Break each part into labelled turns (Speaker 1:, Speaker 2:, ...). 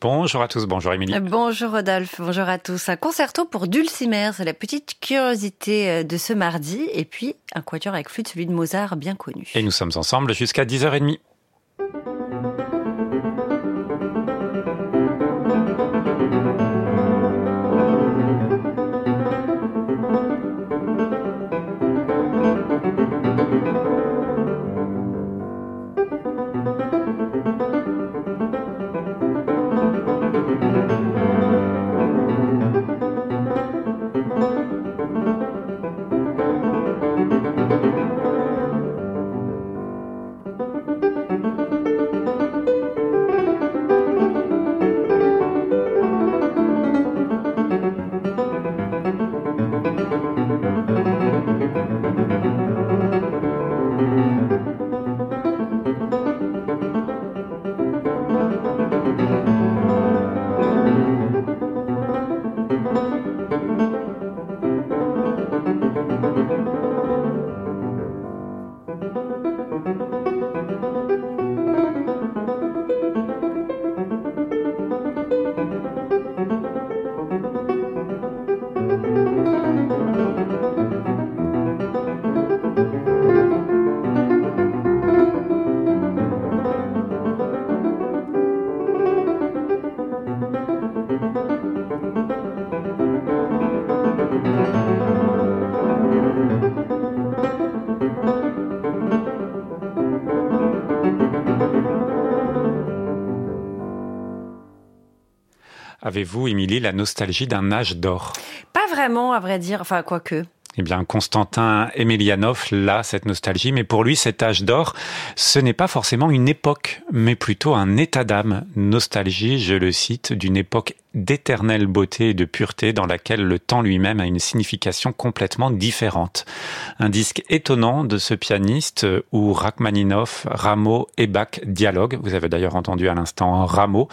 Speaker 1: Bonjour à tous, bonjour Émilie.
Speaker 2: Bonjour Rodolphe, bonjour à tous. Un concerto pour Dulcimer, c'est la petite curiosité euh, de ce mardi, et puis un quatuor avec flûte, celui de Mozart bien connu.
Speaker 1: Et nous sommes ensemble jusqu'à 10h30. Avez-vous, Émilie, la nostalgie d'un âge d'or?
Speaker 2: Pas vraiment, à vrai dire, enfin, quoique.
Speaker 1: Eh bien, Constantin Emelianov, là, cette nostalgie, mais pour lui, cet âge d'or, ce n'est pas forcément une époque, mais plutôt un état d'âme. Nostalgie, je le cite, d'une époque d'éternelle beauté et de pureté dans laquelle le temps lui-même a une signification complètement différente. Un disque étonnant de ce pianiste où Rachmaninoff, Rameau et Bach dialoguent. Vous avez d'ailleurs entendu à l'instant Rameau.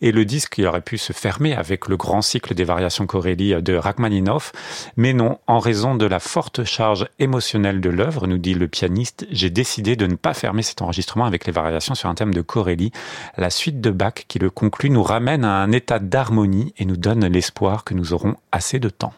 Speaker 1: Et le disque, il aurait pu se fermer avec le grand cycle des variations Corelli de Rachmaninoff. Mais non, en raison de la forte charge émotionnelle de l'œuvre, nous dit le pianiste, j'ai décidé de ne pas fermer cet enregistrement avec les variations sur un thème de Corelli. La suite de Bach qui le conclut nous ramène à un état d'harmonie et nous donne l'espoir que nous aurons assez de temps.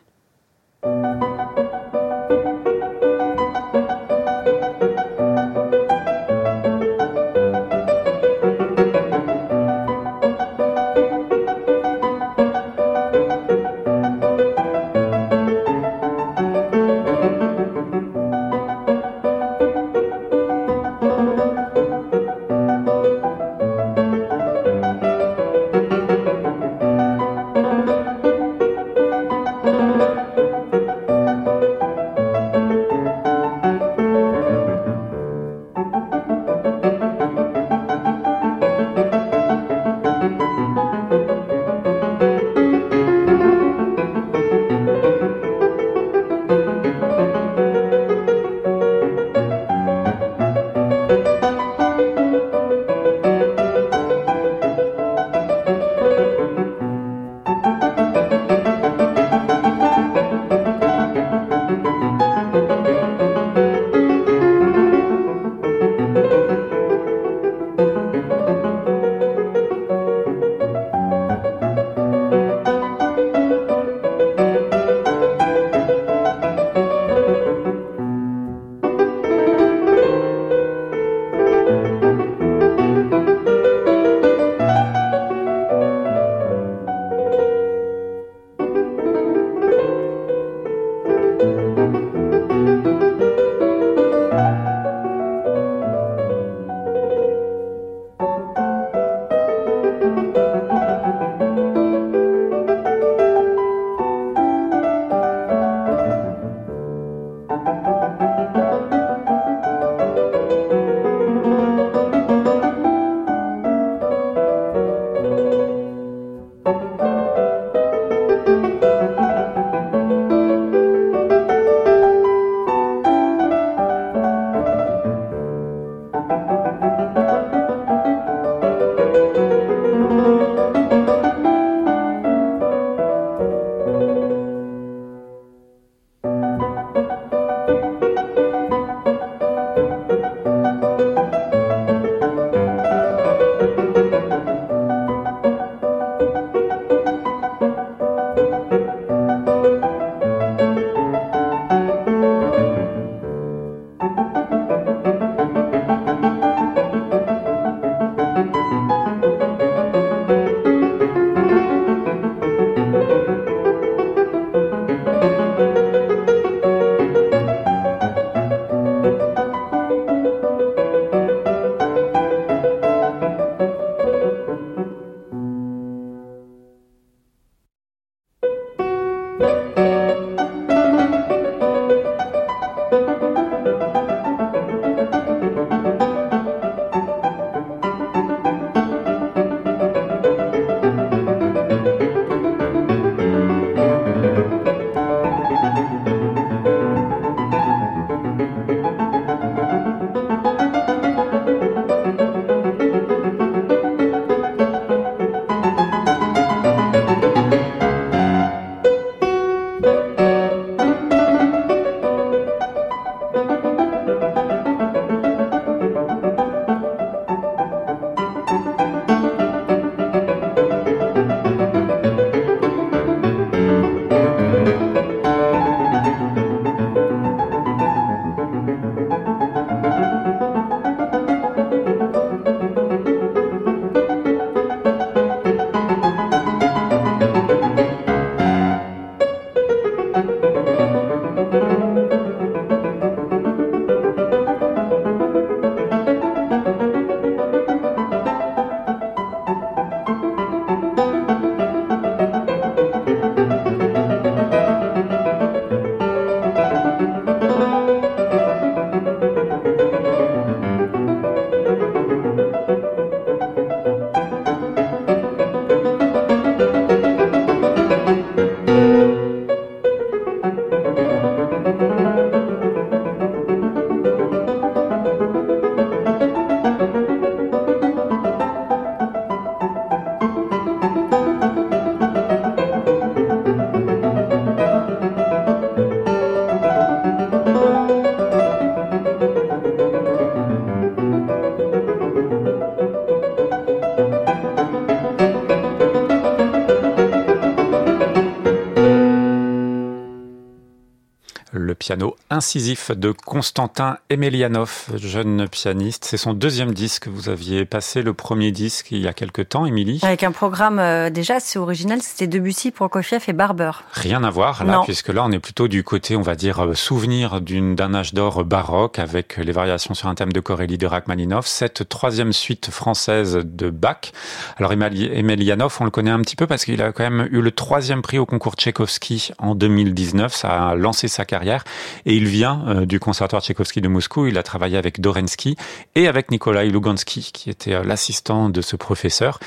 Speaker 1: piano incisif de Constantin Emelianov, jeune pianiste. C'est son deuxième disque. Vous aviez passé le premier disque il y a quelque temps, Émilie?
Speaker 2: Avec un programme euh, déjà assez original, c'était Debussy, Prokofiev et Barber.
Speaker 1: Rien à voir là, puisque là on est plutôt du côté, on va dire, euh, souvenir d'un âge d'or baroque avec les variations sur un thème de Corelli de Rachmaninoff. Cette troisième suite française de Bach. Alors Emelianov, on le connaît un petit peu parce qu'il a quand même eu le troisième prix au concours Tchaïkovski en 2019. Ça a lancé sa carrière et il vient euh, du conservatoire Tchaïkovski de Moscou. Il a travaillé avec Dorensky et avec Nikolai Lugansky, qui était euh, l'assistant de ce professeur.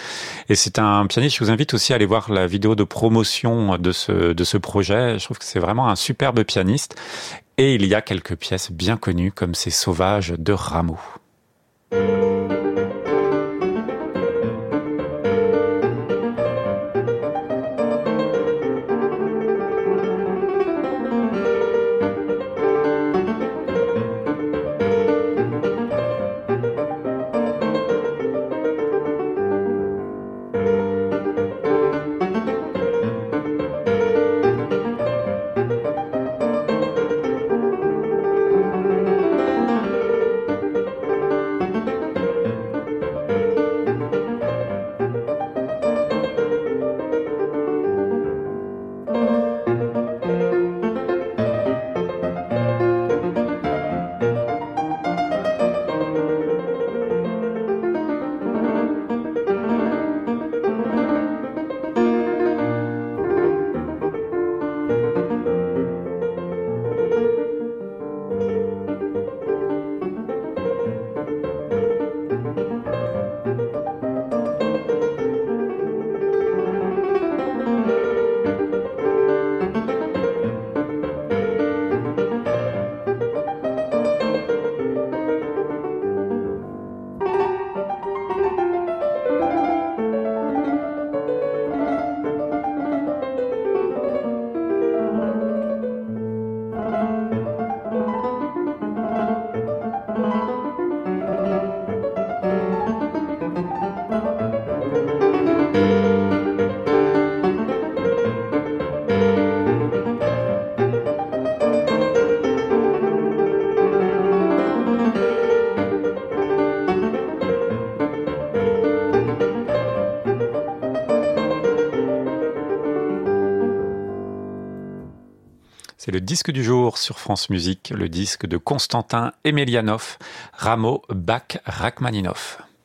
Speaker 1: Et c'est un pianiste. Je vous invite aussi à aller voir la vidéo de promotion de ce, de ce projet. Je trouve que c'est vraiment un superbe pianiste. Et il y a quelques pièces bien connues comme ces Sauvages de Rameau. Le disque du jour sur France Musique, le disque de Constantin Emelianov, Rameau, Bach, Rachmaninoff.